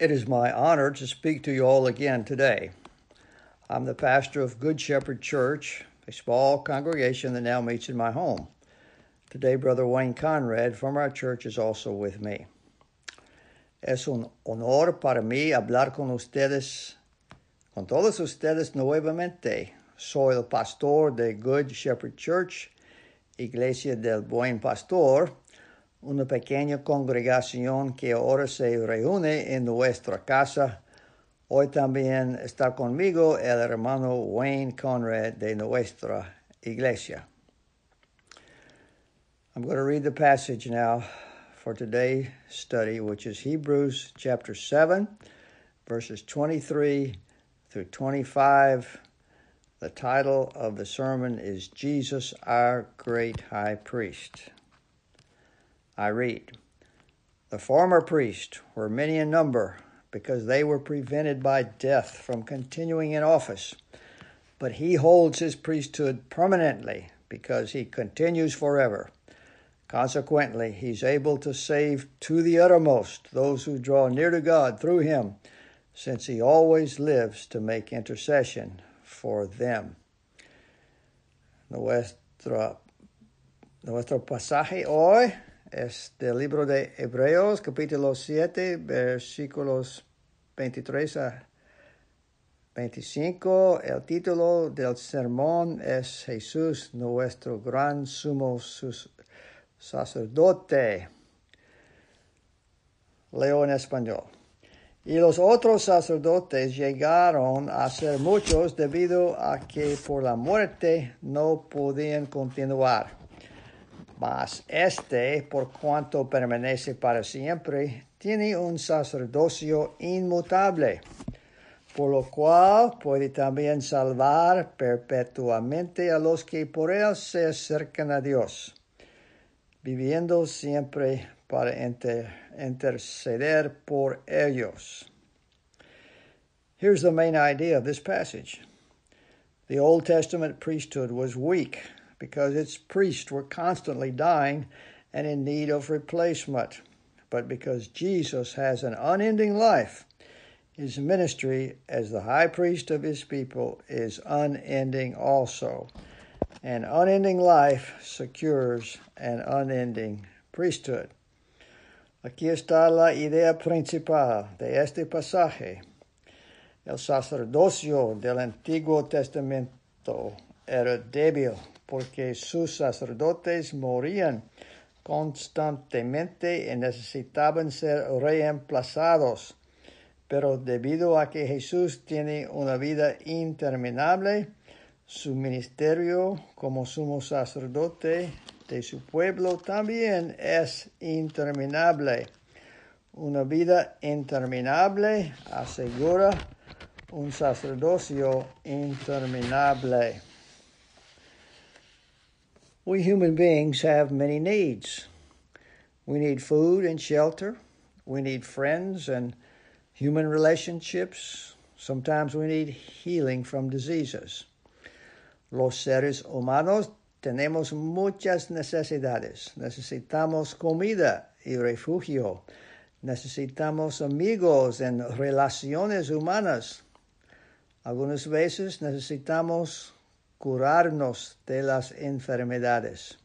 It is my honor to speak to you all again today. I'm the pastor of Good Shepherd Church, a small congregation that now meets in my home. Today, Brother Wayne Conrad from our church is also with me. Es un honor para mí hablar con ustedes, con todos ustedes nuevamente. Soy el pastor de Good Shepherd Church, Iglesia del Buen Pastor, una pequeña congregación que ahora se reúne en nuestra casa. Hoy también está conmigo el hermano Wayne Conrad de nuestra iglesia. I'm going to read the passage now for today's study, which is Hebrews chapter 7, verses 23 through 25. The title of the sermon is Jesus, our great high priest. I read The former priests were many in number because they were prevented by death from continuing in office, but he holds his priesthood permanently because he continues forever. Consequently, he's able to save to the uttermost those who draw near to God through him, since he always lives to make intercession for them. Nuestro, nuestro pasaje hoy es del libro de Hebreos, capítulo 7, versículos 23 a 25. El título del sermón es Jesús, nuestro gran sumo sacerdote. Leo en español. Y los otros sacerdotes llegaron a ser muchos debido a que por la muerte no podían continuar mas este, por cuanto permanece para siempre, tiene un sacerdocio inmutable, por lo cual puede también salvar perpetuamente a los que por él se acercan a Dios, viviendo siempre para inter interceder por ellos. Here's the main idea of this passage. The Old Testament priesthood was weak because its priests were constantly dying and in need of replacement. But because Jesus has an unending life, his ministry as the high priest of his people is unending also. An unending life secures an unending priesthood. Aquí está la idea principal de este pasaje. El sacerdocio del Antiguo Testamento era débil porque sus sacerdotes morían constantemente y necesitaban ser reemplazados. Pero debido a que Jesús tiene una vida interminable, su ministerio como sumo sacerdote de su pueblo también es interminable. Una vida interminable asegura un sacerdocio interminable. We human beings have many needs. We need food and shelter. We need friends and human relationships. Sometimes we need healing from diseases. Los seres humanos tenemos muchas necesidades. Necesitamos comida y refugio. Necesitamos amigos en relaciones humanas. Algunas veces necesitamos curarnos de las enfermedades.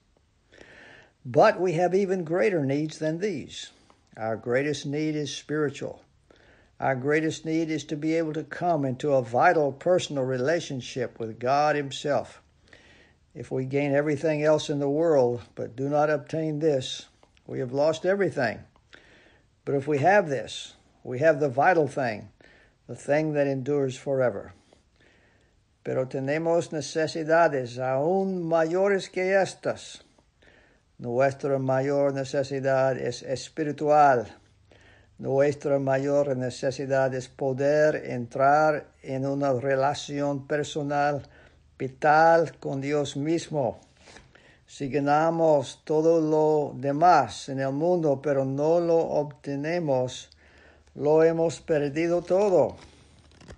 But we have even greater needs than these. Our greatest need is spiritual. Our greatest need is to be able to come into a vital personal relationship with God Himself. If we gain everything else in the world but do not obtain this, we have lost everything. But if we have this, we have the vital thing, the thing that endures forever. Pero tenemos necesidades aún mayores que estas. Nuestra mayor necesidad es espiritual. Nuestra mayor necesidad es poder entrar en una relación personal vital con Dios mismo. Si ganamos todo lo demás en el mundo, pero no lo obtenemos, lo hemos perdido todo.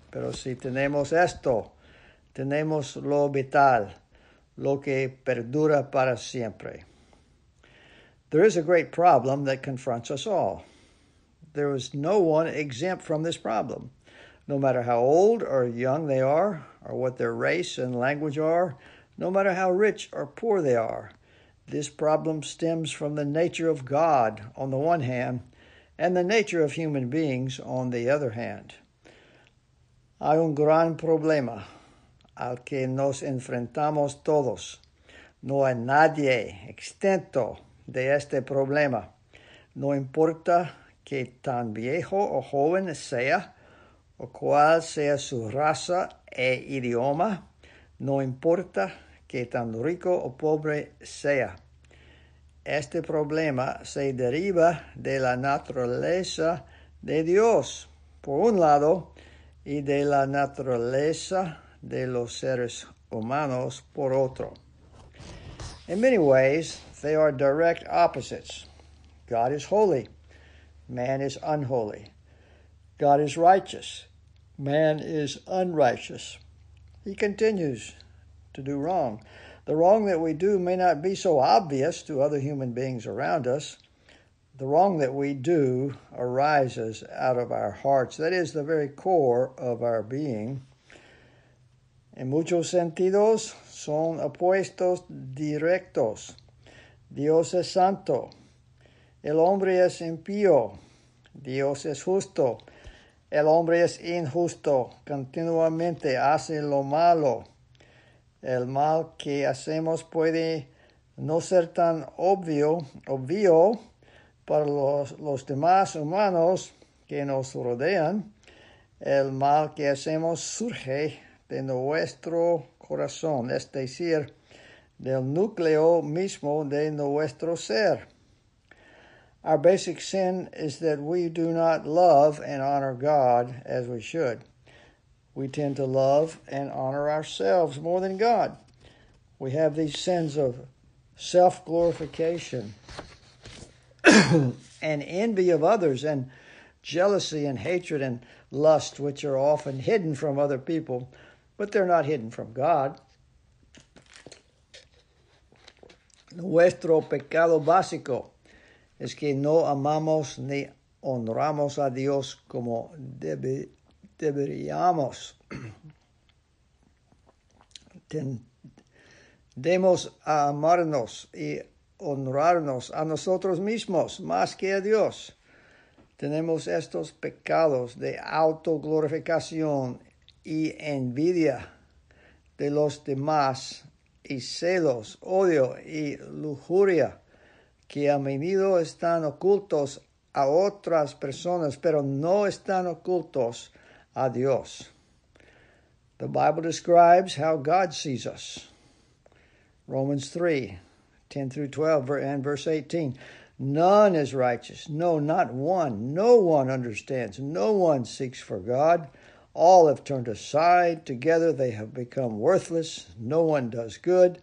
Pero si tenemos esto, tenemos lo vital, lo que perdura para siempre. There is a great problem that confronts us all. There is no one exempt from this problem. No matter how old or young they are, or what their race and language are, no matter how rich or poor they are. This problem stems from the nature of God on the one hand and the nature of human beings on the other hand. Hay un gran problema al que nos enfrentamos todos. No hay nadie exento de este problema. No importa que tan viejo o joven sea, o cuál sea su raza e idioma, no importa que tan rico o pobre sea. Este problema se deriva de la naturaleza de Dios, por un lado, y de la naturaleza de los seres humanos, por otro. In many ways, they are direct opposites. God is holy, man is unholy. God is righteous, man is unrighteous. He continues to do wrong. The wrong that we do may not be so obvious to other human beings around us. The wrong that we do arises out of our hearts. That is the very core of our being. En muchos sentidos son opuestos directos. Dios es santo. El hombre es impío. Dios es justo. El hombre es injusto. Continuamente hace lo malo. El mal que hacemos puede no ser tan obvio, obvio para los, los demás humanos que nos rodean. El mal que hacemos surge de nuestro corazón, es decir, del núcleo mismo de nuestro ser. Our basic sin is that we do not love and honor God as we should we tend to love and honor ourselves more than God. We have these sins of self glorification and envy of others and jealousy and hatred and lust, which are often hidden from other people, but they're not hidden from God. Nuestro pecado básico es que no amamos ni honramos a Dios como debe, deberíamos tendemos a amarnos y honrarnos a nosotros mismos más que a Dios. Tenemos estos pecados de autoglorificación y envidia de los demás y celos, odio y lujuria que a menudo están ocultos a otras personas, pero no están ocultos a Dios. The Bible describes how God sees us. Romans 3 10 through 12 and verse 18. None is righteous. No, not one. No one understands. No one seeks for God. All have turned aside. Together they have become worthless. No one does good,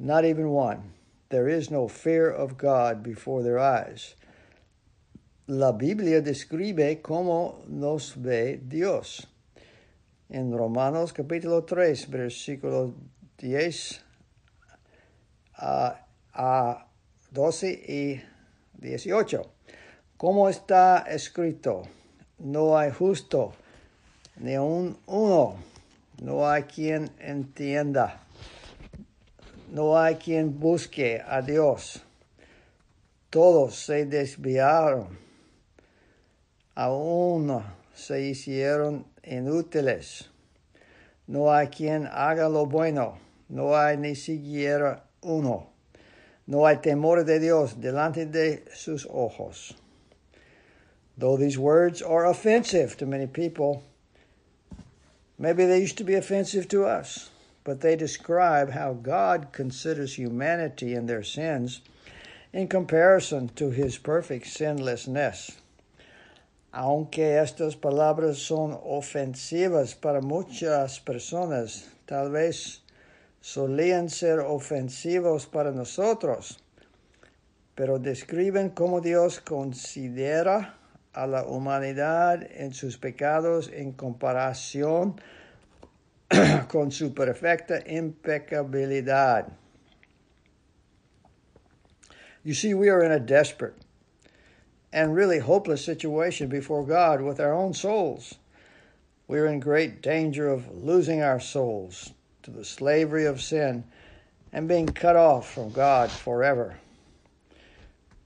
not even one. There is no fear of God before their eyes. la Biblia describe cómo nos ve Dios. En Romanos capítulo 3, versículos 10 a, a 12 y 18. ¿Cómo está escrito? No hay justo, ni un uno. No hay quien entienda. No hay quien busque a Dios. Todos se desviaron aún se hicieron inútiles. No hay quien haga lo bueno, no hay ni siquiera uno. No hay temor de Dios delante de sus ojos. Though these words are offensive to many people, maybe they used to be offensive to us, but they describe how God considers humanity and their sins in comparison to his perfect sinlessness. Aunque estas palabras son ofensivas para muchas personas, tal vez solían ser ofensivos para nosotros, pero describen cómo Dios considera a la humanidad en sus pecados en comparación con su perfecta impecabilidad. You see, we are in a desperate and really hopeless situation before God with our own souls. We're in great danger of losing our souls to the slavery of sin and being cut off from God forever.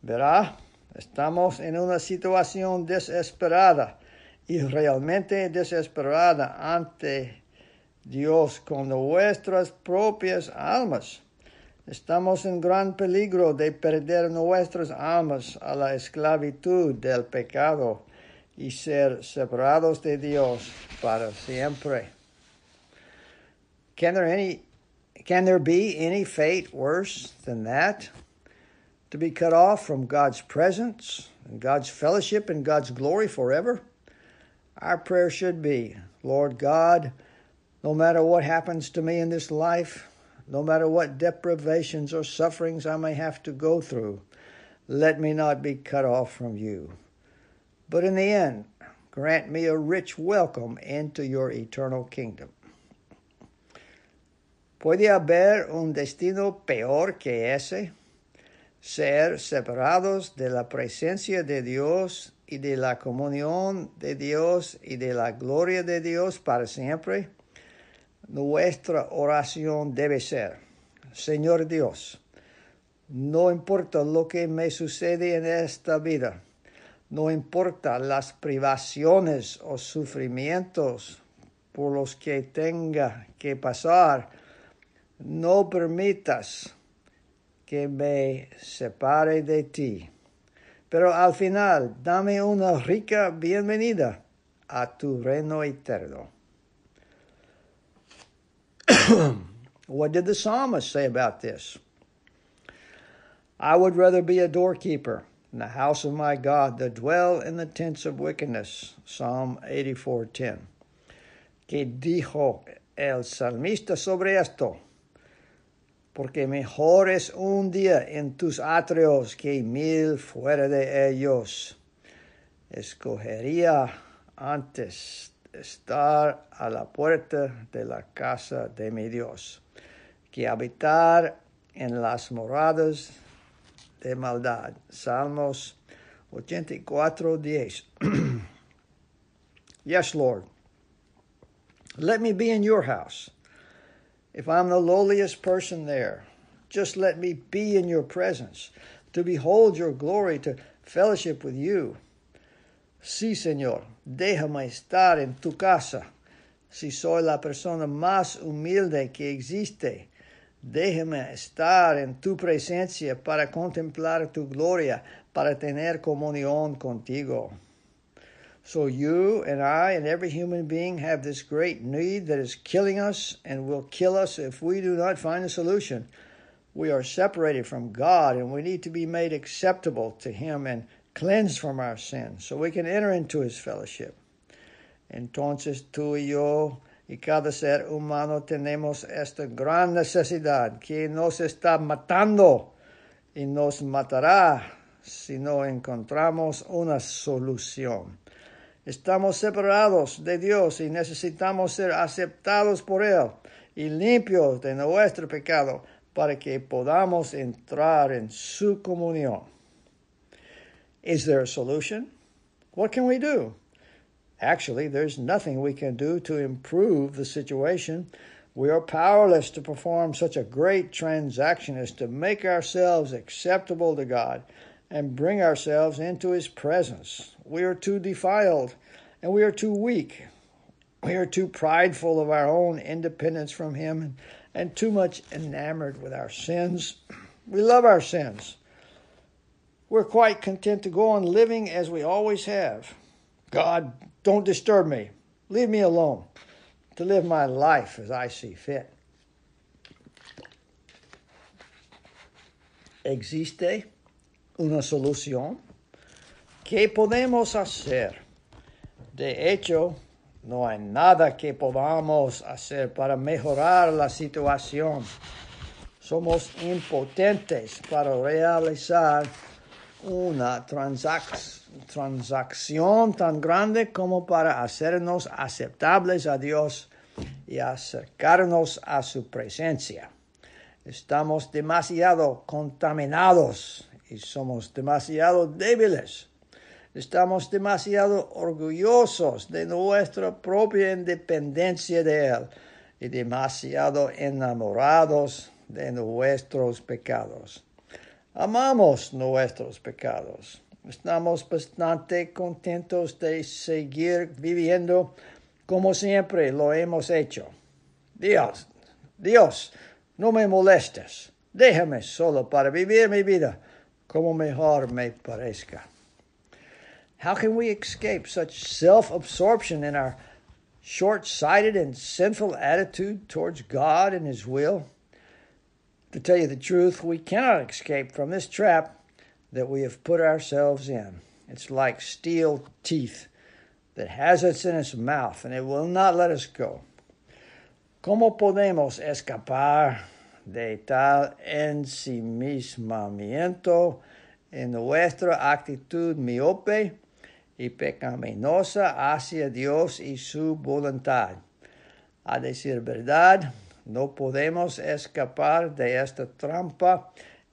Verá, estamos en una situación desesperada y realmente desesperada ante Dios con nuestras propias almas. Estamos en gran peligro de perder nuestras almas a la esclavitud del pecado y ser separados de Dios para siempre. Can there any can there be any fate worse than that? To be cut off from God's presence and God's fellowship and God's glory forever? Our prayer should be, Lord God, no matter what happens to me in this life, no matter what deprivations or sufferings I may have to go through, let me not be cut off from you. But in the end, grant me a rich welcome into your eternal kingdom. ¿Puede haber un destino peor que ese? Ser separados de la presencia de Dios y de la comunión de Dios y de la gloria de Dios para siempre. Nuestra oración debe ser, Señor Dios, no importa lo que me sucede en esta vida, no importa las privaciones o sufrimientos por los que tenga que pasar, no permitas que me separe de ti. Pero al final, dame una rica bienvenida a tu reino eterno. what did the psalmist say about this? I would rather be a doorkeeper in the house of my God than dwell in the tents of wickedness. Psalm 84:10. Que dijo el salmista sobre esto? Porque mejor es un día en tus atrios que mil fuera de ellos. Escogería antes estar a la puerta de la casa de mi Dios que habitar en las moradas de maldad. Salmos 84, 10. yes, Lord. Let me be in your house if I'm the lowliest person there, just let me be in your presence, to behold your glory, to fellowship with you. Sí, Señor, déjame estar en tu casa. Si soy la persona más humilde que existe, déjame estar en tu presencia para contemplar tu gloria, para tener comunión contigo. So you and I and every human being have this great need that is killing us and will kill us if we do not find a solution. We are separated from God and we need to be made acceptable to Him and cleansed from our sins so we can enter into His fellowship. Entonces tú y yo y cada ser humano tenemos esta gran necesidad que nos está matando y nos matará si no encontramos una solución. Estamos separados de Dios y necesitamos ser aceptados por Él y limpios de nuestro pecado para que podamos entrar en su comunión. Is there a solution? What can we do? Actually, there's nothing we can do to improve the situation. We are powerless to perform such a great transaction as to make ourselves acceptable to God and bring ourselves into His presence. We are too defiled and we are too weak. We are too prideful of our own independence from Him and, too much enamored with our sins. We love our sins. We're quite content to go on living as we always have. God, don't disturb me. Leave me alone to live my life as I see fit. Existe una solución? ¿Qué podemos hacer? De hecho, no hay nada que podamos hacer para mejorar la situación. Somos impotentes para realizar una transacción tan grande como para hacernos aceptables a Dios y acercarnos a su presencia. Estamos demasiado contaminados y somos demasiado débiles. Estamos demasiado orgullosos de nuestra propia independencia de Él y demasiado enamorados de nuestros pecados. Amamos nuestros pecados. Estamos bastante contentos de seguir viviendo como siempre lo hemos hecho. Dios, Dios, no me molestes. Déjame solo para vivir mi vida como mejor me parezca. How can we escape such self absorption in our short sighted and sinful attitude towards God and His will? To tell you the truth, we cannot escape from this trap that we have put ourselves in. It's like steel teeth that has us in its mouth and it will not let us go. ¿Cómo podemos escapar de tal ensimismamiento en nuestra actitud miope y pecaminosa hacia Dios y su voluntad? A decir verdad, no podemos escapar de esta trampa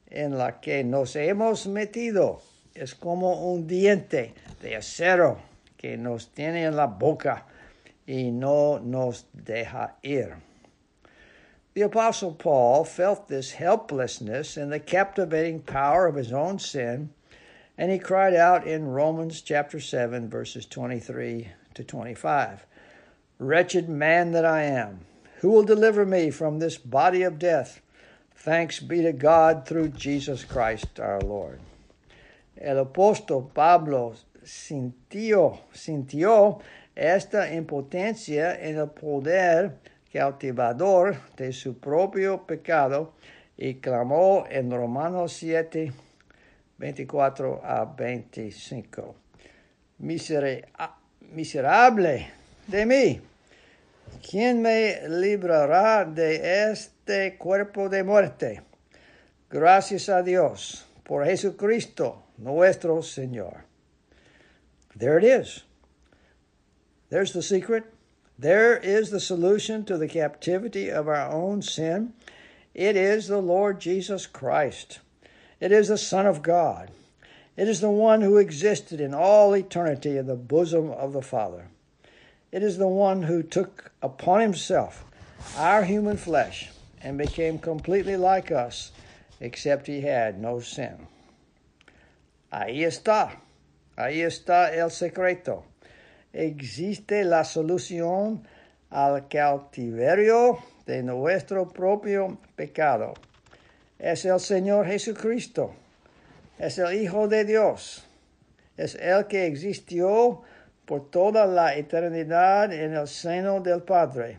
en la que nos hemos metido. Es como un diente de acero que nos tiene en la boca y no nos deja ir. The Apostle Paul felt this helplessness and the captivating power of his own sin, and he cried out in Romans chapter 7, verses 23 to 25 Wretched man that I am, who will deliver me from this body of death? Thanks be to God through Jesus Christ our Lord. El apóstol Pablo sintió, sintió esta impotencia en el poder cautivador de su propio pecado y clamó en Romanos 7, 24 a 25. miserable de mí, ¿quién me librará de este cuerpo de muerte? Gracias a Dios por Jesucristo nuestro Señor. There it is. There's the secret. There is the solution to the captivity of our own sin. It is the Lord Jesus Christ. It is the Son of God. It is the one who existed in all eternity in the bosom of the Father. It is the one who took upon himself our human flesh and became completely like us, except he had no sin. Ahí está. Ahí está el secreto. Existe la solución al cautiverio de nuestro propio pecado. Es el Señor Jesucristo. Es el Hijo de Dios. Es el que existió por toda la eternidad en el seno del Padre.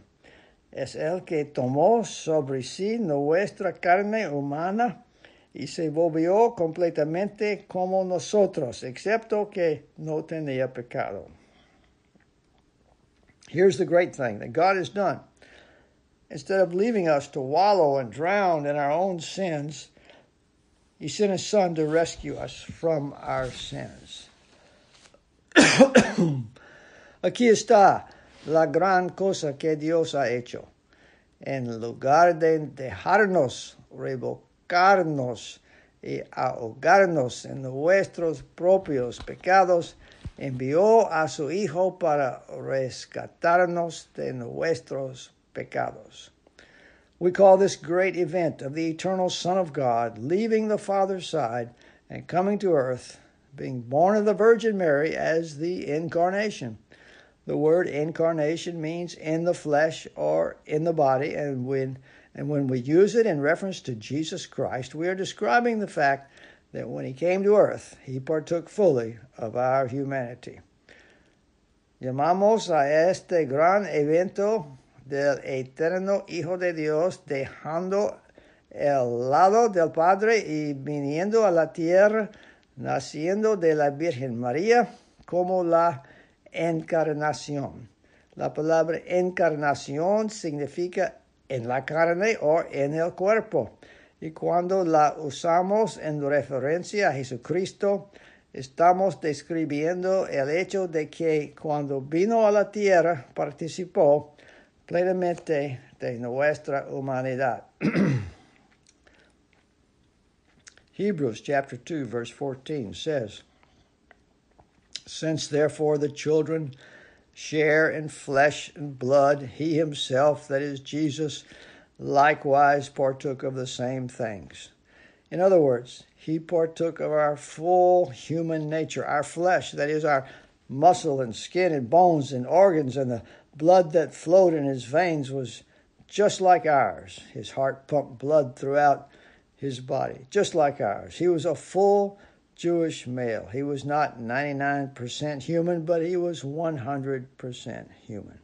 Es el que tomó sobre sí nuestra carne humana y se volvió completamente como nosotros, excepto que no tenía pecado. Here's the great thing that God has done. Instead of leaving us to wallow and drown in our own sins, He sent His Son to rescue us from our sins. Aquí está la gran cosa que Dios ha hecho. En lugar de dejarnos revocarnos y ahogarnos en nuestros propios pecados, envió a su Hijo para rescatarnos de nuestros pecados. We call this great event of the eternal Son of God leaving the Father's side and coming to earth, being born of the Virgin Mary as the incarnation. The word incarnation means in the flesh or in the body, and when and when we use it in reference to Jesus Christ, we are describing the fact that when he came to earth, he partook fully of our humanity. Llamamos a este gran evento del eterno Hijo de Dios dejando el lado del Padre y viniendo a la tierra, naciendo de la Virgen María como la encarnación. La palabra encarnación significa en la carne o en el cuerpo. Y cuando la usamos en referencia a Jesucristo, estamos describiendo el hecho de que cuando vino a la tierra participó plenamente de nuestra humanidad. Hebrews chapter 2 verse 14 says, Since therefore the children share in flesh and blood, he himself, that is Jesus, likewise partook of the same things. In other words, he partook of our full human nature, our flesh, that is, our muscle and skin and bones and organs, and the blood that flowed in his veins was just like ours. His heart pumped blood throughout his body, just like ours. He was a full Jewish male. He was not 99% human, but he was 100% human.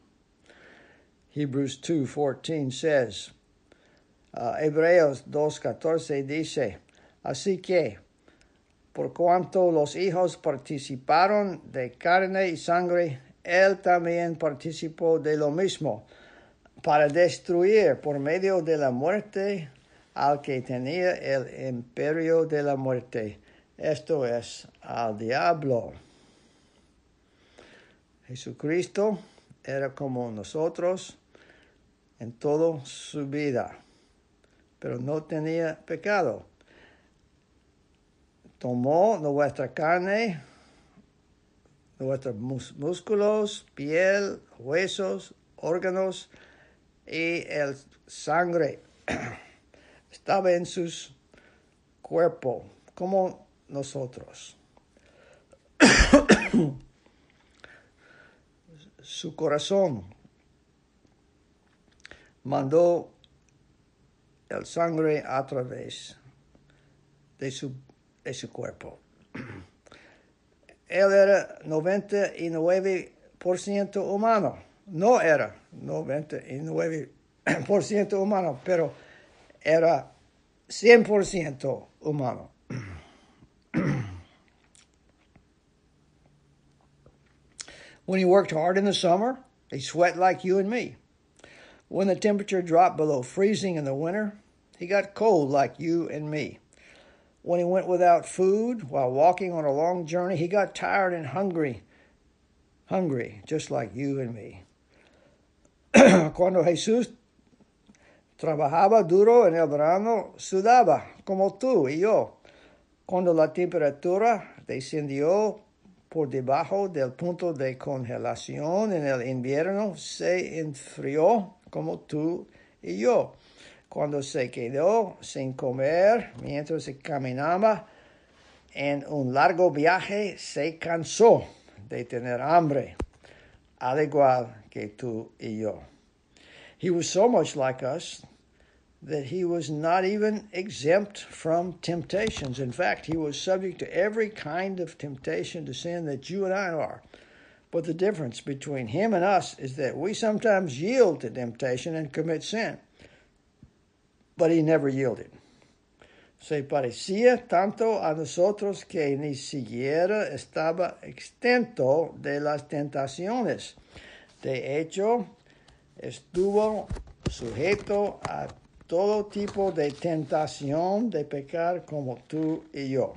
Hebrews 2:14 says, uh, Hebreos 2:14 dice, así que por cuanto los hijos participaron de carne y sangre, él también participó de lo mismo, para destruir por medio de la muerte al que tenía el imperio de la muerte, esto es, al diablo. Jesucristo era como nosotros en toda su vida, pero no tenía pecado. Tomó nuestra carne, nuestros músculos, piel, huesos, órganos y el sangre. Estaba en su cuerpo, como nosotros. su corazón mandó el sangre a través de su, de su cuerpo. Él era 99% humano. No era 99% humano, pero era 100% humano. when he worked hard in the summer, he sweat like you and me. When the temperature dropped below freezing in the winter, he got cold like you and me. When he went without food while walking on a long journey, he got tired and hungry, hungry, just like you and me. Cuando Jesús trabajaba duro en el verano, sudaba como tú y yo. Cuando la temperatura descendió por debajo del punto de congelación en el invierno, se enfrió como tú y yo cuando se quedó sin comer mientras se caminaba en un largo viaje, se cansó de tener hambre, al igual que tú y yo. He was so much like us that he was not even exempt from temptations. In fact, he was subject to every kind of temptation to sin that you and I are. But the difference between him and us is that we sometimes yield to temptation and commit sin but he never yielded. Se parecía tanto a nosotros que ni siquiera estaba exento de las tentaciones. De hecho, estuvo sujeto a todo tipo de tentación de pecar como tú y yo.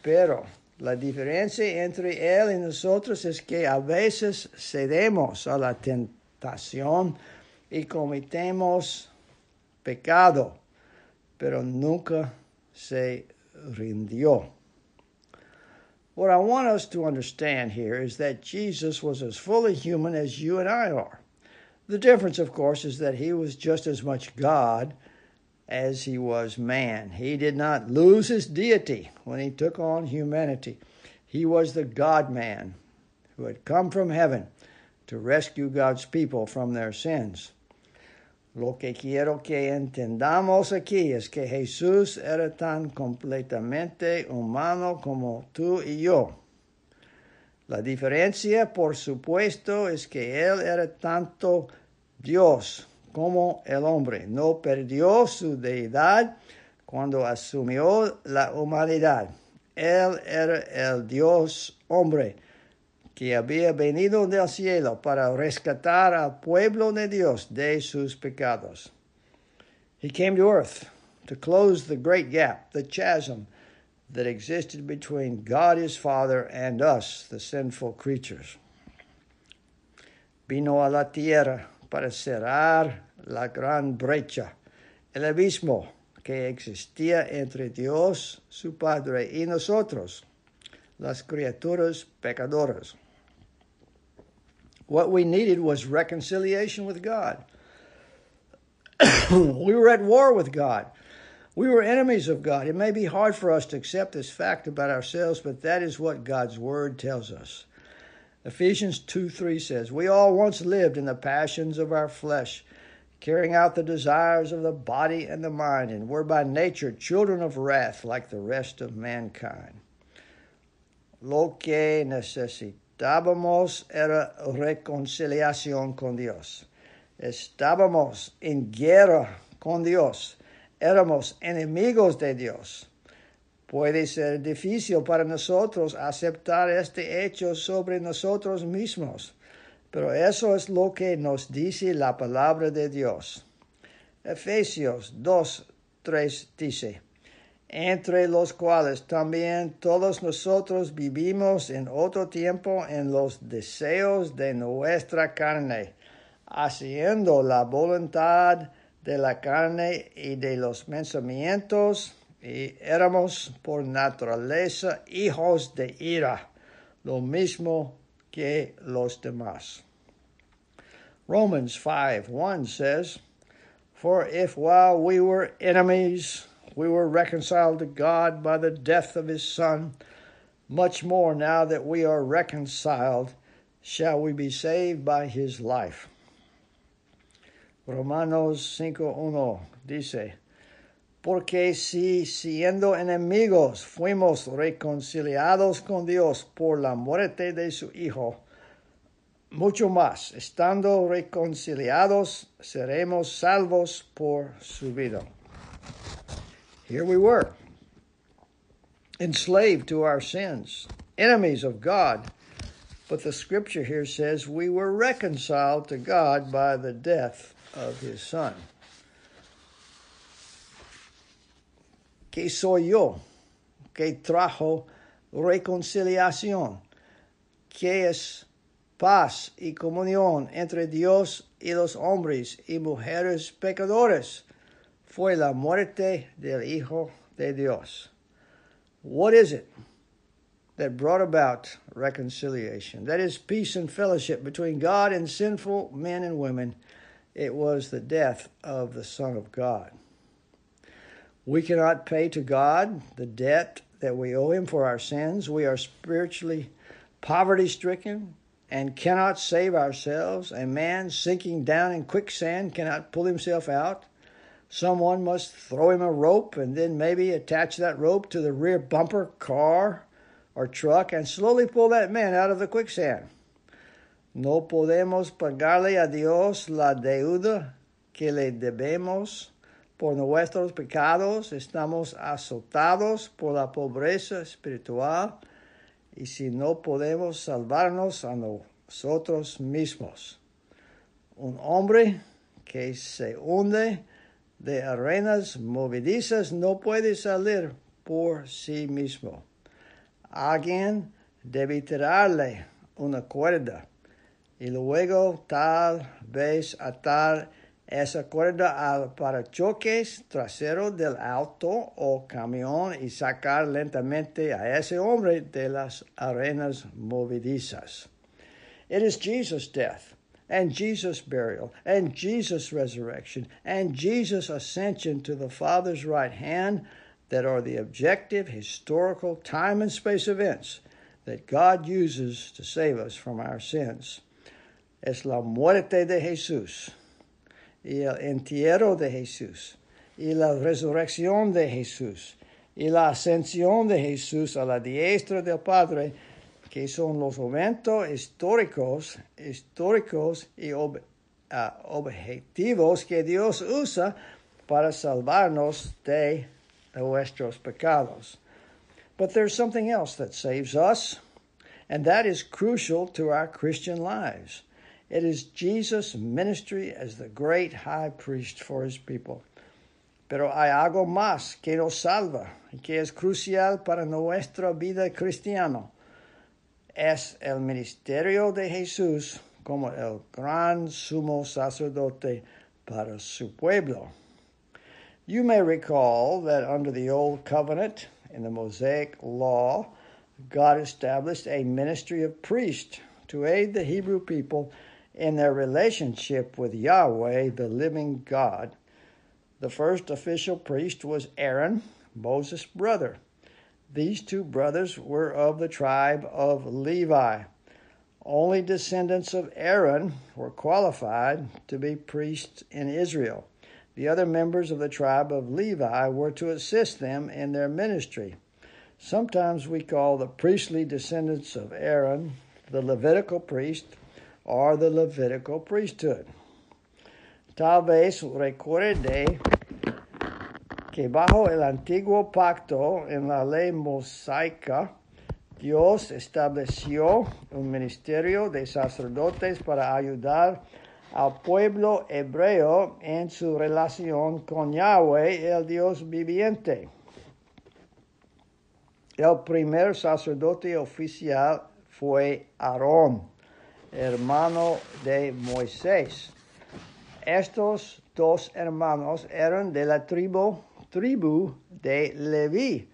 Pero la diferencia entre él y nosotros es que a veces cedemos a la tentación y cometemos pecado, pero nunca se rindió. What I want us to understand here is that Jesus was as fully human as you and I are. The difference, of course, is that he was just as much God as he was man. He did not lose his deity when he took on humanity. He was the God man who had come from heaven to rescue God's people from their sins. Lo que quiero que entendamos aquí es que Jesús era tan completamente humano como tú y yo. La diferencia, por supuesto, es que Él era tanto Dios como el hombre. No perdió su deidad cuando asumió la humanidad. Él era el Dios hombre que había venido del cielo para rescatar al pueblo de Dios de sus pecados. He came to earth to close the great gap, the chasm that existed between God his Father and us, the sinful creatures. Vino a la tierra para cerrar la gran brecha, el abismo que existía entre Dios, su Padre, y nosotros las criaturas pecadoras. What we needed was reconciliation with God. we were at war with God. We were enemies of God. It may be hard for us to accept this fact about ourselves, but that is what God's Word tells us. Ephesians 2 3 says, We all once lived in the passions of our flesh, carrying out the desires of the body and the mind, and were by nature children of wrath like the rest of mankind. Lo que necesitábamos era reconciliación con Dios. Estábamos en guerra con Dios. Éramos enemigos de Dios. Puede ser difícil para nosotros aceptar este hecho sobre nosotros mismos, pero eso es lo que nos dice la palabra de Dios. Efesios 2, 3 dice, entre los cuales también todos nosotros vivimos en otro tiempo en los deseos de nuestra carne, haciendo la voluntad de la carne y de los pensamientos y éramos por naturaleza hijos de ira, lo mismo que los demás. Romans 5 1 says, For if while we were enemies, we were reconciled to God by the death of his Son, much more now that we are reconciled, shall we be saved by his life. Romanos 5 1 dice, porque si siendo enemigos fuimos reconciliados con Dios por la muerte de su Hijo, mucho más, estando reconciliados, seremos salvos por su vida. Here we were, enslaved to our sins, enemies of God, but the scripture here says we were reconciled to God by the death of his Son. que soy yo, que trajo reconciliación, que es paz y comunión entre Dios y los hombres y mujeres pecadores, fue la muerte del Hijo de Dios. What is it that brought about reconciliation? That is peace and fellowship between God and sinful men and women. It was the death of the Son of God. We cannot pay to God the debt that we owe Him for our sins. We are spiritually poverty stricken and cannot save ourselves. A man sinking down in quicksand cannot pull himself out. Someone must throw him a rope and then maybe attach that rope to the rear bumper, car, or truck and slowly pull that man out of the quicksand. No podemos pagarle a Dios la deuda que le debemos por nuestros pecados estamos azotados por la pobreza espiritual y si no podemos salvarnos a nosotros mismos. Un hombre que se hunde de arenas movedizas no puede salir por sí mismo. Alguien debe tirarle una cuerda y luego tal vez atar esa cuerda al parachoques trasero del auto o camión y sacar lentamente a ese hombre de las arenas movedizas. It is Jesus' death and Jesus' burial and Jesus' resurrection and Jesus' ascension to the Father's right hand that are the objective historical time and space events that God uses to save us from our sins. Es la muerte de Jesús y el entierro de Jesús y la resurrección de Jesús y la ascensión de Jesús a la diestra del Padre, que son los eventos históricos, históricos y ob, uh, objetivos que Dios usa para salvarnos de nuestros pecados. But there's something else that saves us, and that is crucial to our Christian lives. It is Jesus' ministry as the great high priest for his people. Pero hay algo más que nos salva y que es crucial para nuestra vida cristiana. Es el ministerio de Jesús como el gran sumo sacerdote para su pueblo. You may recall that under the Old Covenant in the Mosaic Law, God established a ministry of priests to aid the Hebrew people in their relationship with Yahweh, the living God. The first official priest was Aaron, Moses' brother. These two brothers were of the tribe of Levi. Only descendants of Aaron were qualified to be priests in Israel. The other members of the tribe of Levi were to assist them in their ministry. Sometimes we call the priestly descendants of Aaron the Levitical priest or the Levitical priesthood. Tal vez recuerde que bajo el antiguo pacto en la ley mosaica, Dios estableció un ministerio de sacerdotes para ayudar al pueblo hebreo en su relación con Yahweh, el Dios viviente. El primer sacerdote oficial fue Aarón, hermano de Moisés. Estos dos hermanos eran de la tribu, tribu de Leví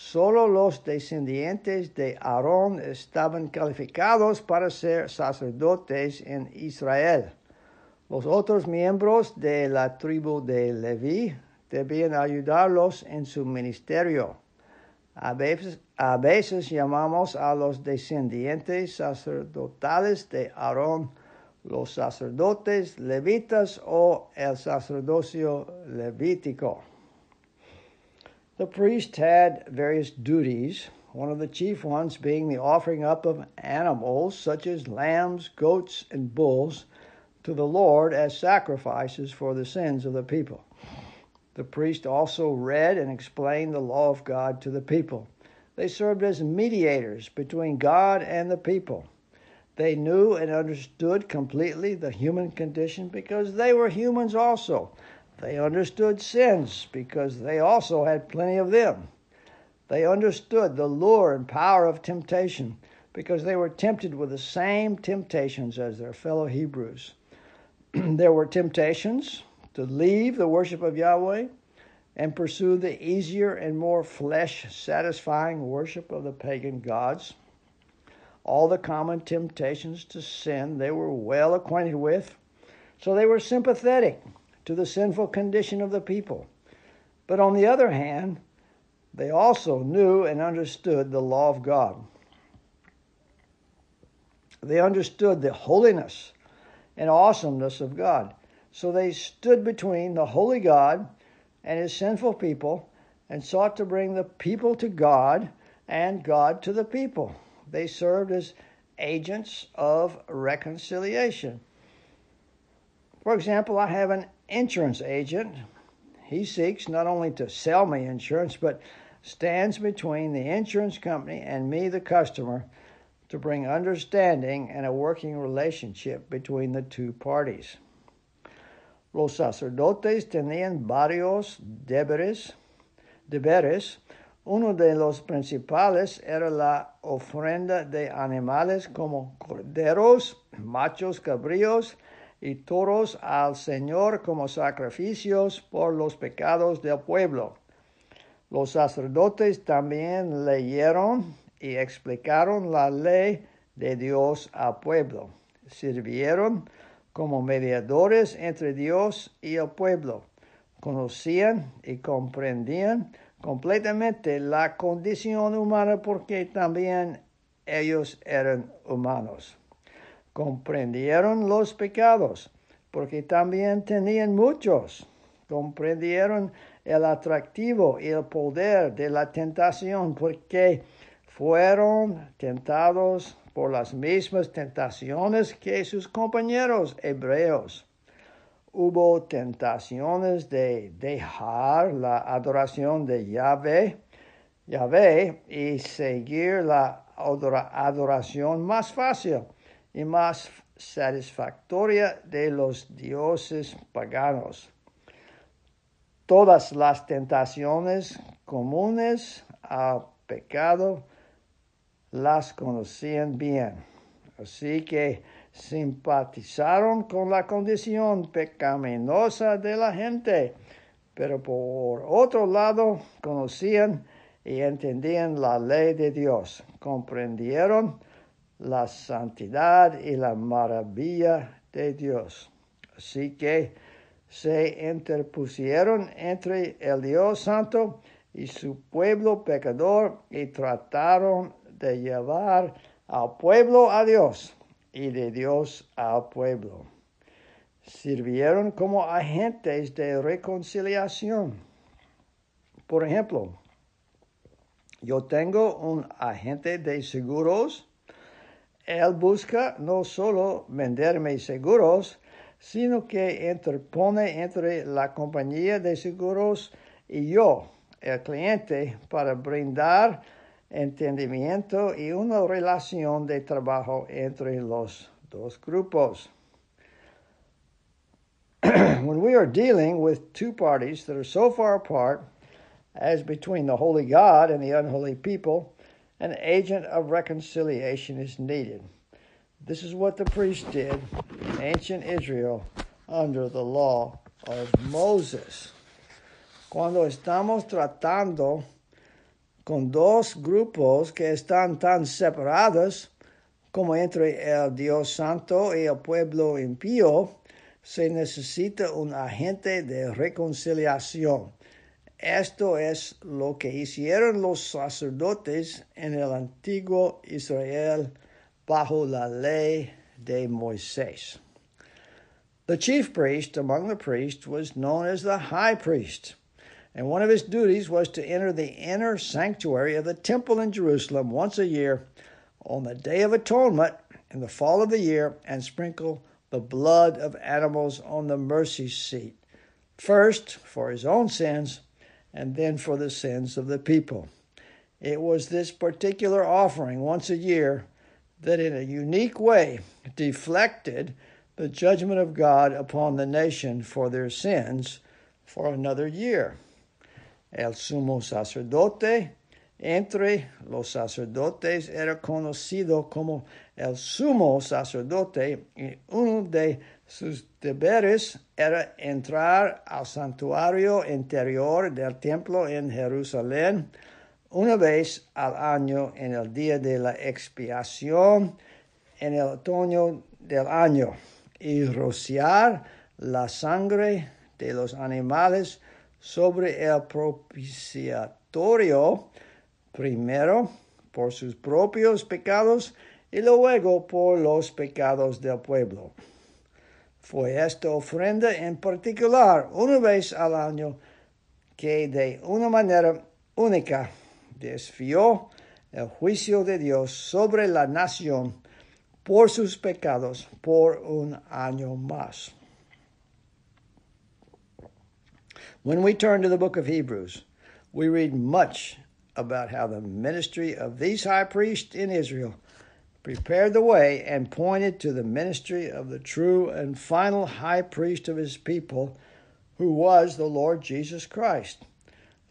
Solo los descendientes de Aarón estaban calificados para ser sacerdotes en Israel. Los otros miembros de la tribu de Leví debían ayudarlos en su ministerio. A veces, a veces llamamos a los descendientes sacerdotales de Aarón los sacerdotes levitas o el sacerdocio levítico. The priest had various duties, one of the chief ones being the offering up of animals such as lambs, goats, and bulls to the Lord as sacrifices for the sins of the people. The priest also read and explained the law of God to the people. They served as mediators between God and the people. They knew and understood completely the human condition because they were humans also. They understood sins because they also had plenty of them. They understood the lure and power of temptation because they were tempted with the same temptations as their fellow Hebrews. there were temptations to leave the worship of Yahweh and pursue the easier and more flesh satisfying worship of the pagan gods. All the common temptations to sin they were well acquainted with, so they were sympathetic to the sinful condition of the people. But on the other hand, they also knew and understood the law of God. They understood the holiness and awesomeness of God. So they stood between the holy God and his sinful people and sought to bring the people to God and God to the people. They served as agents of reconciliation. For example, I have an insurance agent. He seeks not only to sell me insurance, but stands between the insurance company and me, the customer, to bring understanding and a working relationship between the two parties. Los sacerdotes tenían varios deberes, deberes. Uno de los principales era la ofrenda de animales como corderos, machos cabríos, y toros al Señor como sacrificios por los pecados del pueblo. Los sacerdotes también leyeron y explicaron la ley de Dios al pueblo. Sirvieron como mediadores entre Dios y el pueblo. Conocían y comprendían completamente la condición humana porque también ellos eran humanos comprendieron los pecados, porque también tenían muchos. Comprendieron el atractivo y el poder de la tentación, porque fueron tentados por las mismas tentaciones que sus compañeros hebreos. Hubo tentaciones de dejar la adoración de Yahvé, y seguir la adoración más fácil y más satisfactoria de los dioses paganos. Todas las tentaciones comunes al pecado las conocían bien. Así que simpatizaron con la condición pecaminosa de la gente, pero por otro lado conocían y entendían la ley de Dios, comprendieron la santidad y la maravilla de Dios. Así que se interpusieron entre el Dios Santo y su pueblo pecador y trataron de llevar al pueblo a Dios y de Dios al pueblo. Sirvieron como agentes de reconciliación. Por ejemplo, yo tengo un agente de seguros. Él busca no solo venderme seguros, sino que interpone entre la compañía de seguros y yo, el cliente, para brindar entendimiento y una relación de trabajo entre los dos grupos. when we are dealing with two parties that are so far apart as between the holy God and the unholy people, an agent of reconciliation is needed. This is what the priest did in ancient Israel under the law of Moses. Cuando estamos tratando con dos grupos que están tan separados como entre el Dios Santo y el pueblo impío, se necesita un agente de reconciliación. Esto es lo que hicieron los sacerdotes en el antiguo Israel bajo la ley de Moisés. The chief priest among the priests was known as the high priest and one of his duties was to enter the inner sanctuary of the temple in Jerusalem once a year on the Day of Atonement in the fall of the year and sprinkle the blood of animals on the mercy seat, first for his own sins and then for the sins of the people. It was this particular offering once a year that, in a unique way, deflected the judgment of God upon the nation for their sins for another year. El sumo sacerdote entre los sacerdotes era conocido como el sumo sacerdote y uno de sus deberes era entrar al santuario interior del templo en Jerusalén una vez al año en el día de la expiación en el otoño del año y rociar la sangre de los animales sobre el propiciatorio, primero por sus propios pecados y luego por los pecados del pueblo. Fue esta ofrenda en particular una vez al año que de una manera única desvió el juicio de Dios sobre la nación por sus pecados por um un año más. When we turn to the book of Hebrews, we read much about how the ministry of these high priests in Israel prepared the way and pointed to the ministry of the true and final high priest of his people, who was the Lord Jesus Christ.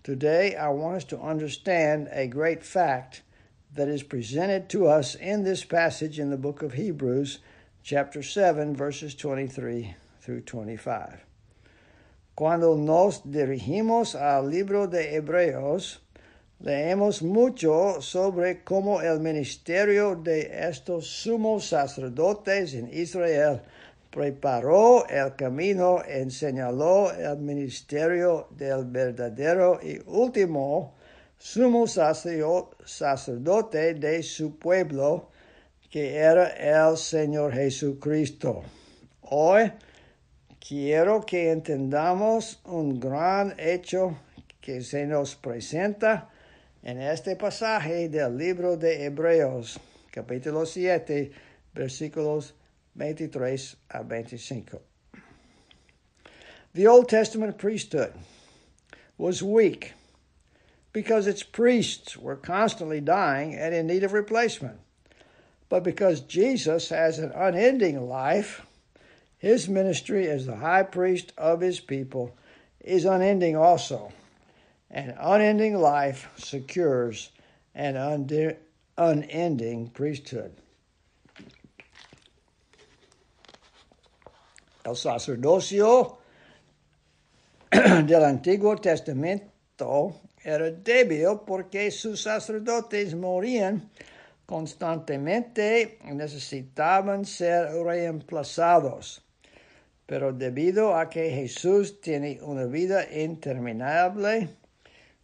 Today, I want us to understand a great fact that is presented to us in this passage in the book of Hebrews, chapter 7, verses 23 through 25. Cuando nos dirigimos al libro de Hebreos, leemos mucho sobre cómo el ministerio de estos sumos sacerdotes en Israel preparó el camino y señaló el ministerio del verdadero y último sumo sacerdote de su pueblo, que era el Señor Jesucristo. Hoy, Quiero que entendamos un gran hecho que se nos presenta en este pasaje del libro de Hebreos, capítulo 7, versículos 23 a 25. The Old Testament priesthood was weak because its priests were constantly dying and in need of replacement. But because Jesus has an unending life, his ministry as the high priest of his people is unending also. And unending life secures an unending priesthood. El sacerdocio del Antiguo Testamento era débil porque sus sacerdotes morían constantemente necesitaban ser reemplazados. Pero debido a que Jesús tiene una vida interminable,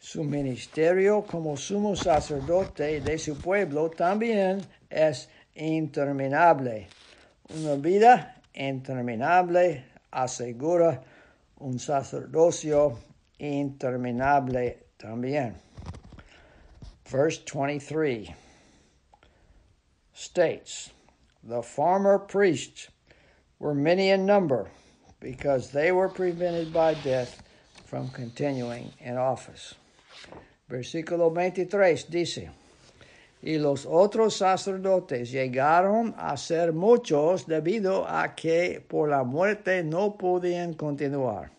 su ministerio como sumo sacerdote de su pueblo también es interminable. Una vida interminable asegura un sacerdocio interminable también. Verse 23 states, The former priests were many in number because they were prevented by death from continuing in office. Versículo 23 dice, y los otros sacerdotes llegaron a ser muchos debido a que por la muerte no podían continuar.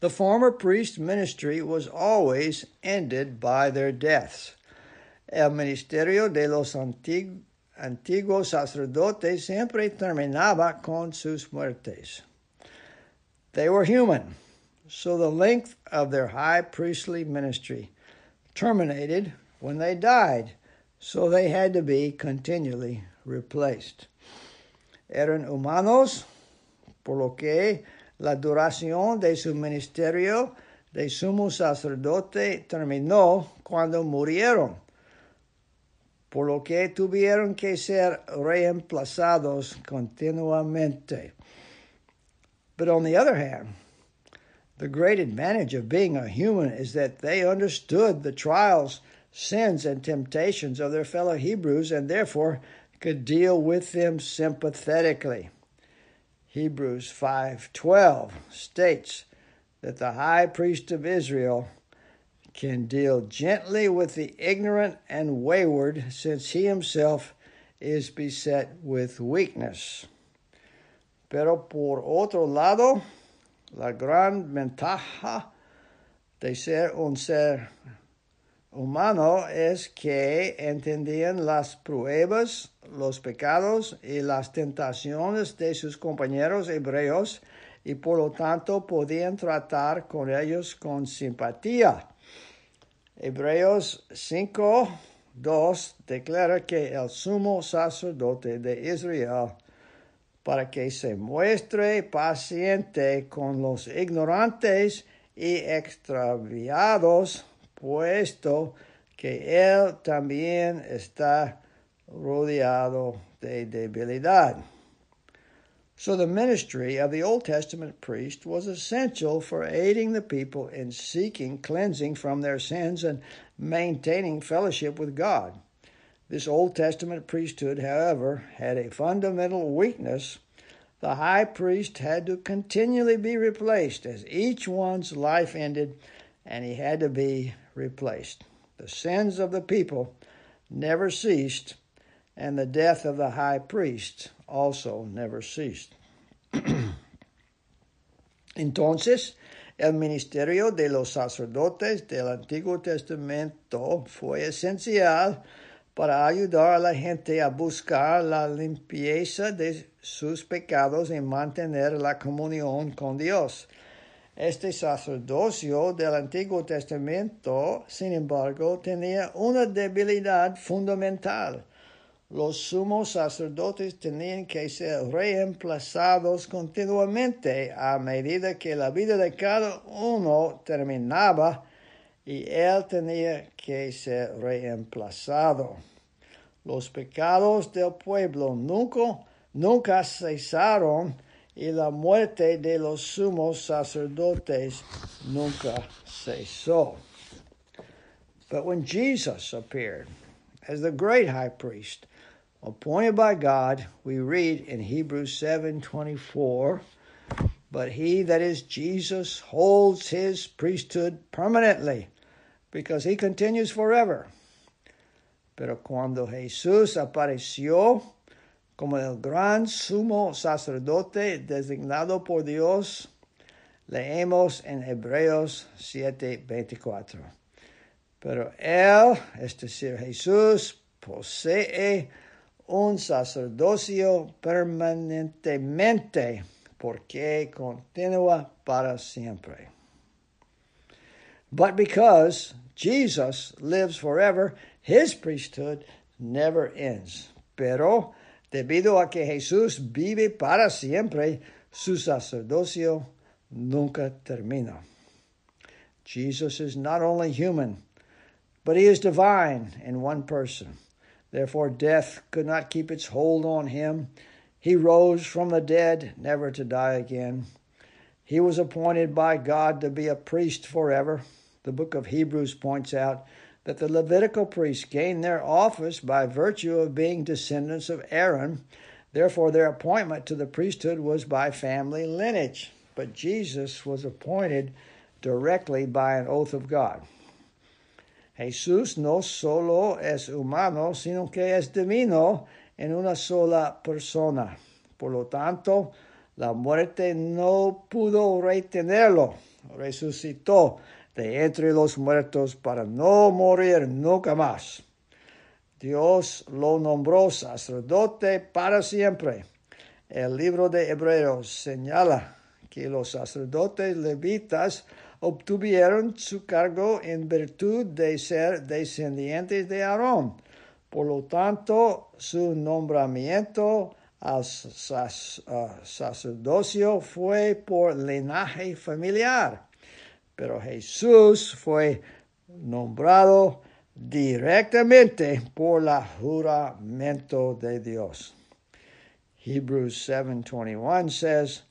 The former priest ministry was always ended by their deaths. El ministerio de los antiguos sacerdotes siempre terminaba con sus muertes. They were human, so the length of their high priestly ministry terminated when they died, so they had to be continually replaced. Eran humanos, por lo que la duración de su ministerio de sumo sacerdote terminó cuando murieron, por lo que tuvieron que ser reemplazados continuamente. But on the other hand, the great advantage of being a human is that they understood the trials, sins, and temptations of their fellow Hebrews and therefore could deal with them sympathetically. Hebrews 5:12 states that the high priest of Israel can deal gently with the ignorant and wayward since he himself is beset with weakness. Pero por otro lado, la gran ventaja de ser un ser humano es que entendían las pruebas, los pecados y las tentaciones de sus compañeros hebreos y por lo tanto podían tratar con ellos con simpatía. Hebreos 5, 2 declara que el sumo sacerdote de Israel para que se muestre paciente con los ignorantes y extraviados, puesto que él también está rodeado de debilidad. So the ministry of the Old Testament priest was essential for aiding the people in seeking cleansing from their sins and maintaining fellowship with God. This Old Testament priesthood, however, had a fundamental weakness. The high priest had to continually be replaced as each one's life ended, and he had to be replaced. The sins of the people never ceased, and the death of the high priest also never ceased. Entonces, el ministerio de los sacerdotes del Antiguo Testamento fue esencial para ayudar a la gente a buscar la limpieza de sus pecados y mantener la comunión con Dios. Este sacerdocio del Antiguo Testamento, sin embargo, tenía una debilidad fundamental. Los sumos sacerdotes tenían que ser reemplazados continuamente a medida que la vida de cada uno terminaba y él tenía que ser reemplazado. Los pecados del pueblo nunca, nunca cesaron y la muerte de los sumos sacerdotes nunca cesó. But when Jesus appeared as the great high priest, appointed by God, we read in Hebrews 7:24, but he that is Jesus holds his priesthood permanently because he continues forever. Pero cuando Jesús apareció como el gran sumo sacerdote designado por Dios, leemos en Hebreos 7:24. Pero Él, es decir, Jesús, posee un sacerdocio permanentemente porque continúa para siempre. But because Jesus lives forever, his priesthood never ends. Pero debido a que Jesús vive para siempre, su sacerdocio nunca termina. Jesus is not only human, but he is divine in one person. Therefore, death could not keep its hold on him. He rose from the dead, never to die again. He was appointed by God to be a priest forever. The book of Hebrews points out that the Levitical priests gained their office by virtue of being descendants of Aaron. Therefore, their appointment to the priesthood was by family lineage. But Jesus was appointed directly by an oath of God. Jesús no solo es humano, sino que es divino en una sola persona. Por lo tanto, la muerte no pudo retenerlo. Resucitó de entre los muertos para no morir nunca más. Dios lo nombró sacerdote para siempre. El libro de Hebreos señala que los sacerdotes levitas obtuvieron su cargo en virtud de ser descendientes de Aarón. Por lo tanto, su nombramiento al sacerdocio fue por linaje familiar. Pero Jesús fue nombrado directamente por la juramento de Dios. Hebrews 7:21 says,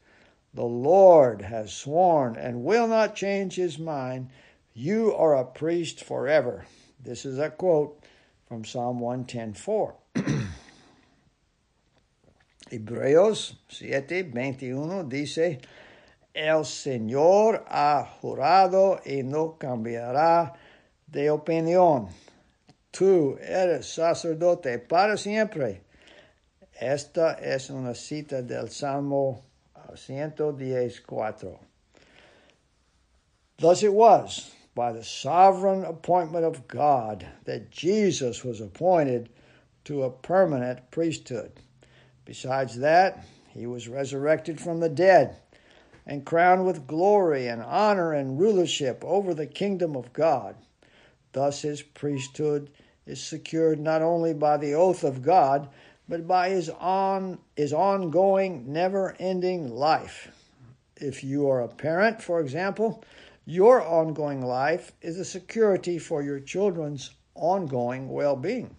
the Lord has sworn and will not change his mind. You are a priest forever. This is a quote from Psalm 110.4. Hebreos 7:21 dice, El Señor ha jurado y no cambiará de opinión. Tú eres sacerdote para siempre. Esta es una cita del Salmo 114. Thus it was by the sovereign appointment of God that Jesus was appointed to a permanent priesthood. Besides that, he was resurrected from the dead and crowned with glory and honor and rulership over the kingdom of God. Thus his priesthood is secured not only by the oath of God, but by his on his ongoing never-ending life. If you are a parent, for example, your ongoing life is a security for your children's ongoing well-being.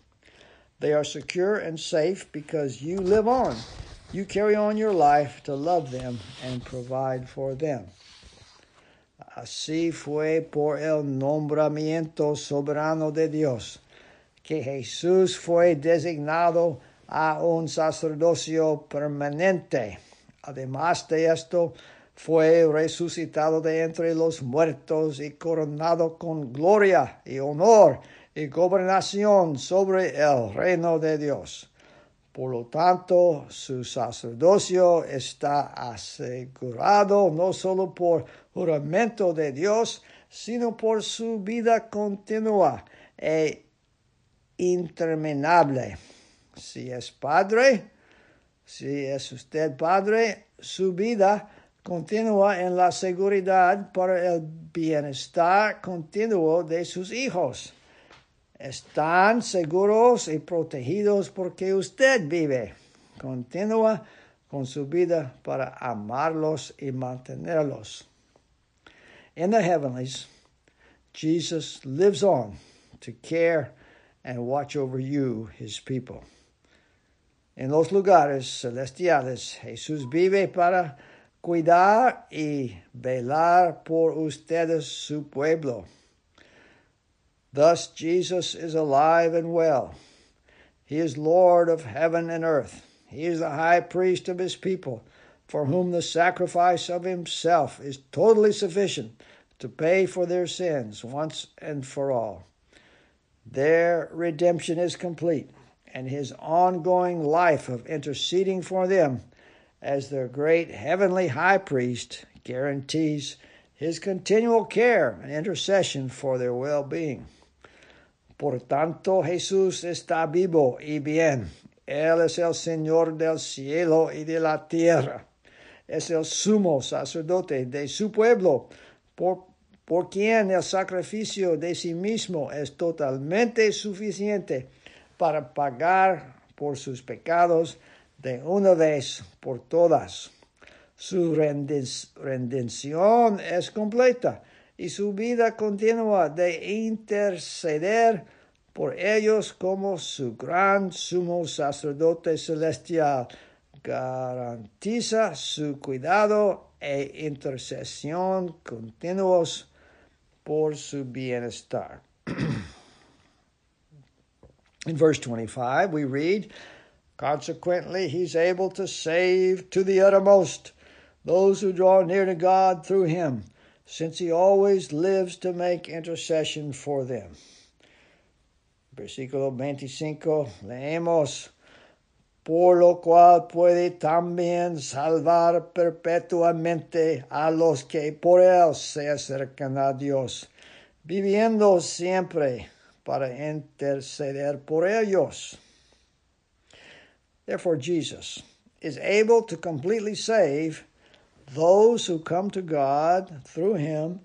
They are secure and safe because you live on. You carry on your life to love them and provide for them. Así fue por el nombramiento soberano de Dios que Jesús fue designado a un sacerdocio permanente. Además de esto, fue resucitado de entre los muertos y coronado con gloria y honor y gobernación sobre el reino de Dios. Por lo tanto, su sacerdocio está asegurado no solo por juramento de Dios, sino por su vida continua e interminable. Si es padre, si es usted padre, su vida continúa en la seguridad para el bienestar continuo de sus hijos. Están seguros y protegidos porque usted vive. Continúa con su vida para amarlos y mantenerlos. In the heavenlies, Jesus lives on to care and watch over you, his people. En los lugares celestiales, Jesús vive para cuidar y velar por ustedes, su pueblo. Thus, Jesus is alive and well. He is Lord of heaven and earth. He is the high priest of his people, for whom the sacrifice of himself is totally sufficient to pay for their sins once and for all. Their redemption is complete and his ongoing life of interceding for them as their great heavenly high priest guarantees his continual care and intercession for their well being. Por tanto, Jesús está vivo y bien. Él es el Señor del cielo y de la tierra. Es el sumo sacerdote de su pueblo, por, quien el sacrificio de sí mismo es totalmente suficiente para pagar por sus pecados de una vez por todas. Su redención es completa y su vida continua de interceder por ellos como su gran sumo sacerdote celestial garantiza su cuidado e intercesión continuos por su bienestar. In verse 25, we read, Consequently, he's able to save to the uttermost those who draw near to God through him, since he always lives to make intercession for them. Versículo 25, leemos, por lo cual puede también salvar perpetuamente a los que por él se acercan a Dios, viviendo siempre para interceder por ellos. Therefore, Jesus is able to completely save those who come to God through him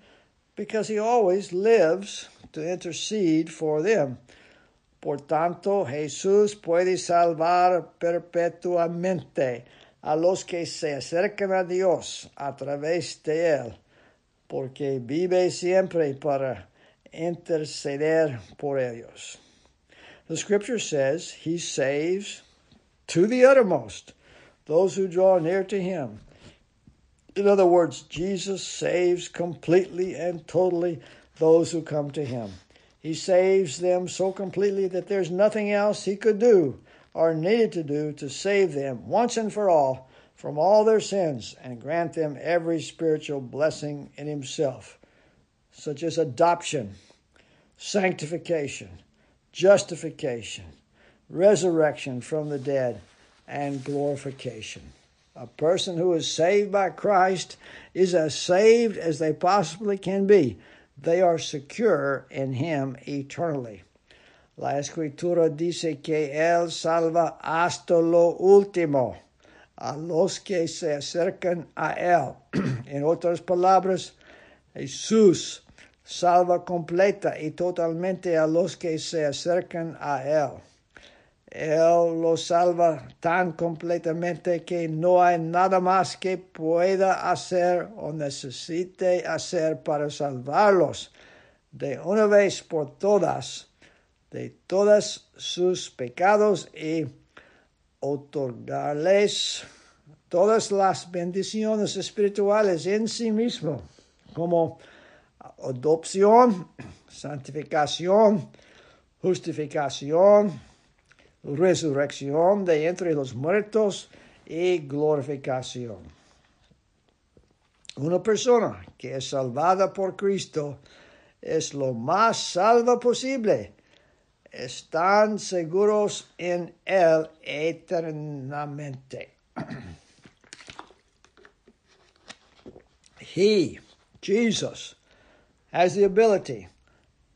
because he always lives to intercede for them. Por tanto, Jesús puede salvar perpetuamente a los que se acercan a Dios a través de él, porque vive siempre para interceder por ellos. The scripture says he saves to the uttermost those who draw near to him. In other words, Jesus saves completely and totally those who come to him. He saves them so completely that there's nothing else he could do or needed to do to save them once and for all from all their sins and grant them every spiritual blessing in himself, such as adoption, sanctification, justification, resurrection from the dead, and glorification. A person who is saved by Christ is as saved as they possibly can be they are secure in Him eternally. La Escritura dice que Él salva hasta lo último a los que se acercan a Él. en otras palabras, Jesús salva completa y totalmente a los que se acercan a Él. Él lo salva tan completamente que no hay nada más que pueda hacer o necesite hacer para salvarlos de una vez por todas de todos sus pecados y otorgarles todas las bendiciones espirituales en sí mismo, como adopción, santificación, justificación, resurrección de entre los muertos y glorificación. Una persona que es salvada por Cristo es lo más salva posible. Están seguros en Él eternamente. he, Jesus, has the ability,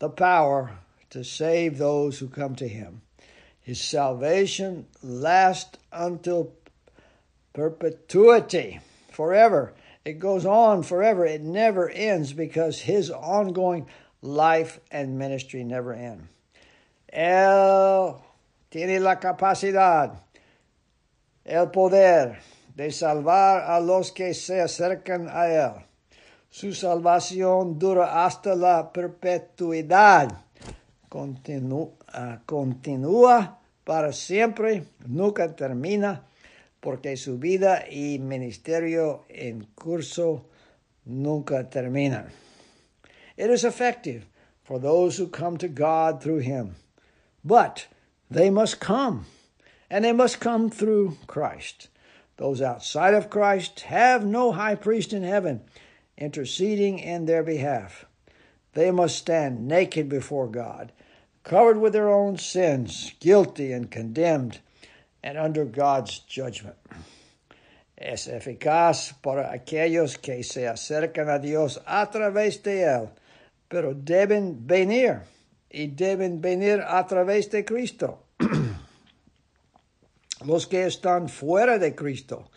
the power to save those who come to Him. His salvation lasts until perpetuity, forever. It goes on forever. It never ends because his ongoing life and ministry never end. Él tiene la capacidad, el poder de salvar a los que se acercan a él. Su salvación dura hasta la perpetuidad. Continúa ah, continúa para siempre, nunca termina, porque su vida y ministerio en curso nunca terminan. It is effective for those who come to God through Him, but they must come, and they must come through Christ. Those outside of Christ have no high priest in heaven interceding in their behalf. They must stand naked before God covered with their own sins, guilty and condemned, and under God's judgment. Es eficaz para aquellos que se acercan a Dios a través de Él, pero deben venir y deben venir a través de Cristo. Los que están fuera de Cristo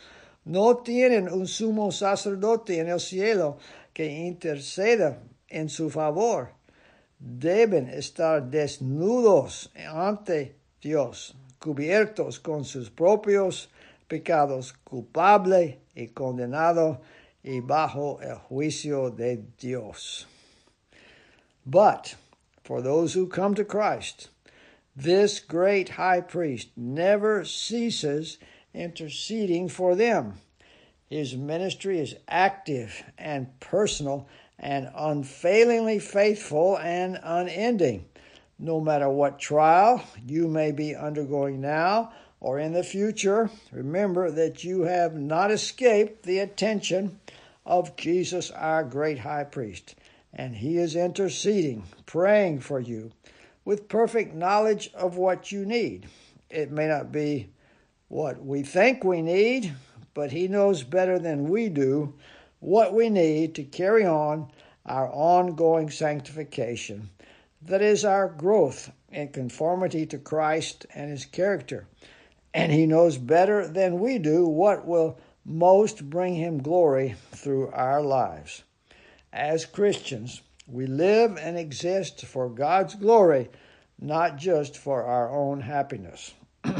no tienen un sumo sacerdote en el cielo que interceda en su favor. Deben estar desnudos ante Dios, cubiertos con sus propios pecados, culpable y condenado y bajo el juicio de Dios. But for those who come to Christ, this great high priest never ceases interceding for them. His ministry is active and personal and unfailingly faithful and unending. No matter what trial you may be undergoing now or in the future, remember that you have not escaped the attention of Jesus, our great high priest, and he is interceding, praying for you with perfect knowledge of what you need. It may not be what we think we need, but he knows better than we do what we need to carry on our ongoing sanctification. That is our growth in conformity to Christ and his character. And he knows better than we do what will most bring him glory through our lives. As Christians, we live and exist for God's glory, not just for our own happiness.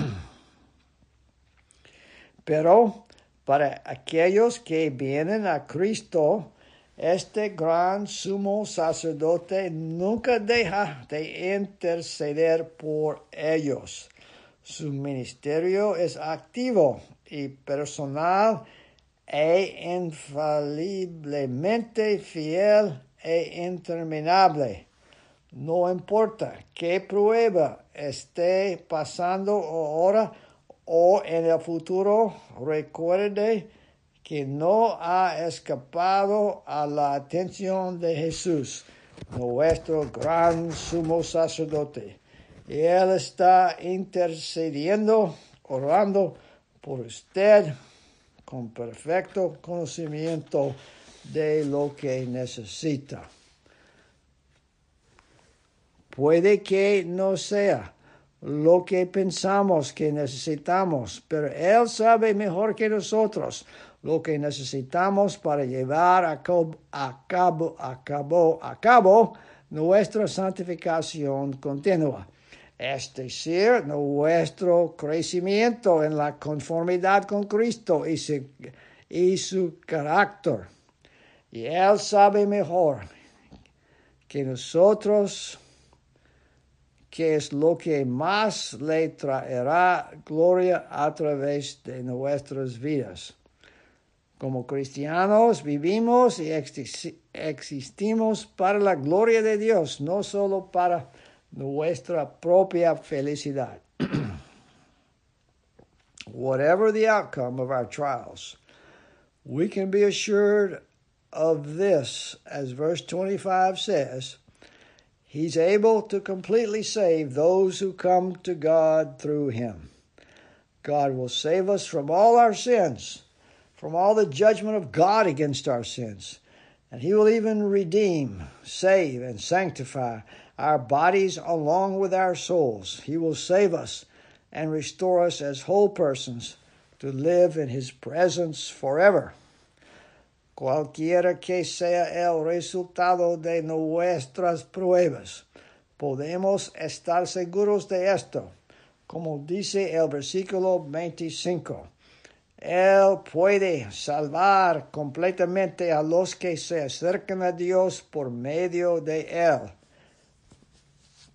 Pero para aquellos que vienen a Cristo, este gran sumo sacerdote nunca deja de interceder por ellos. Su ministerio es activo y personal e infaliblemente fiel e interminable. No importa qué prueba esté pasando ahora o en el futuro, recuerde que no ha escapado a la atención de Jesús, nuestro gran sumo sacerdote. Él está intercediendo, orando por usted con perfecto conocimiento de lo que necesita. Puede que no sea lo que pensamos que necesitamos, pero Él sabe mejor que nosotros lo que necesitamos para llevar a cabo, a cabo, a cabo, a cabo nuestra santificación continua. Es decir, nuestro crecimiento en la conformidad con Cristo y su, y su carácter. Y Él sabe mejor que nosotros que es lo que más le traerá gloria a través de nuestras vidas. Como cristianos vivimos y existimos para la gloria de Dios, no solo para nuestra propia felicidad. Whatever the outcome of our trials, we can be assured of this, as verse 25 says He's able to completely save those who come to God through Him. God will save us from all our sins from all the judgment of God against our sins. And He will even redeem, save, and sanctify our bodies along with our souls. He will save us and restore us as whole persons to live in His presence forever. Cualquiera que sea el resultado de nuestras pruebas, podemos estar seguros de esto, como dice el versículo 25. Él puede salvar completamente a los que se acercan a Dios por medio de Él.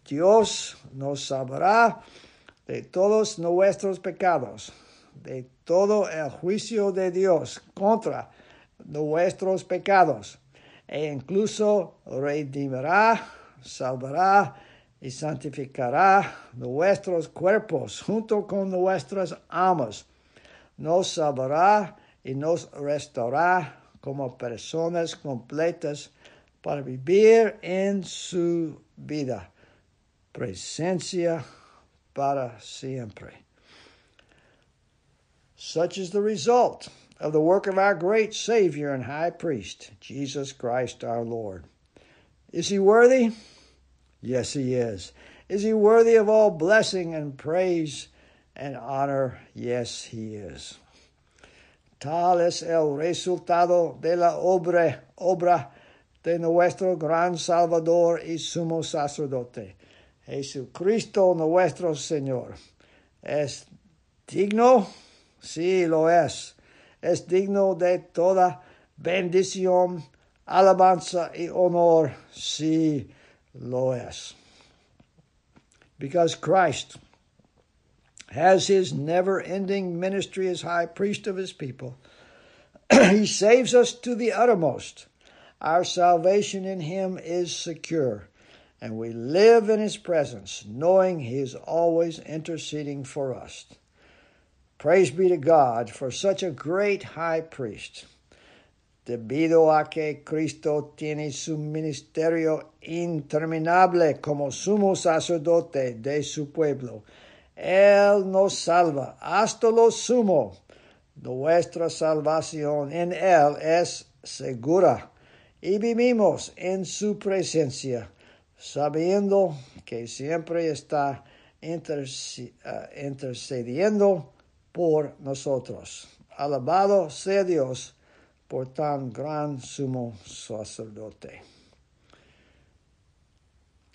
Dios nos salvará de todos nuestros pecados, de todo el juicio de Dios contra nuestros pecados, e incluso redimirá, salvará y santificará nuestros cuerpos junto con nuestras almas nos salvará y nos restaurará como personas completas para vivir en su vida. Presencia para siempre. Such is the result of the work of our great Savior and High Priest, Jesus Christ our Lord. Is he worthy? Yes, he is. Is he worthy of all blessing and praise? and honor. Yes, He is. Tal es el resultado de la obra, obra de nuestro gran Salvador y sumo sacerdote, Jesucristo nuestro Señor. ¿Es digno? Sí, lo es. Es digno de toda bendición, alabanza y honor. Sí, lo es. Because Christ has his never ending ministry as high priest of his people, he saves us to the uttermost. Our salvation in him is secure, and we live in his presence, knowing he is always interceding for us. Praise be to God for such a great high priest. Debido a que Cristo tiene su ministerio interminable como sumo sacerdote de su pueblo, Él nos salva hasta lo sumo. Nuestra salvación en Él es segura y vivimos en su presencia, sabiendo que siempre está eh, intercediendo por nosotros. Alabado sea Dios por tan gran sumo sacerdote.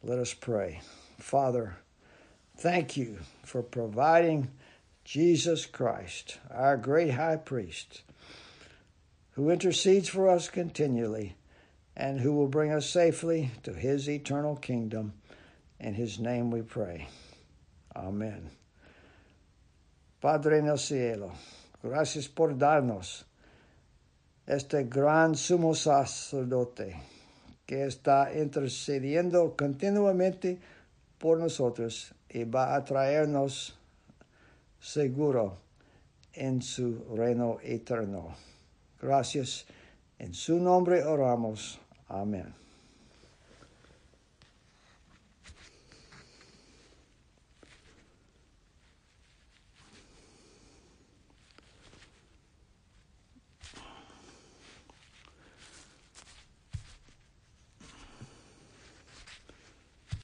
Let us pray. Father, thank you for providing Jesus Christ, our great high priest, who intercedes for us continually and who will bring us safely to his eternal kingdom. In his name we pray. Amen. Padre en el cielo, gracias por darnos este gran sumo sacerdote que está intercediendo continuamente por nosotros y va a traernos seguro en su reino eterno. Gracias. En su nombre oramos. Amen.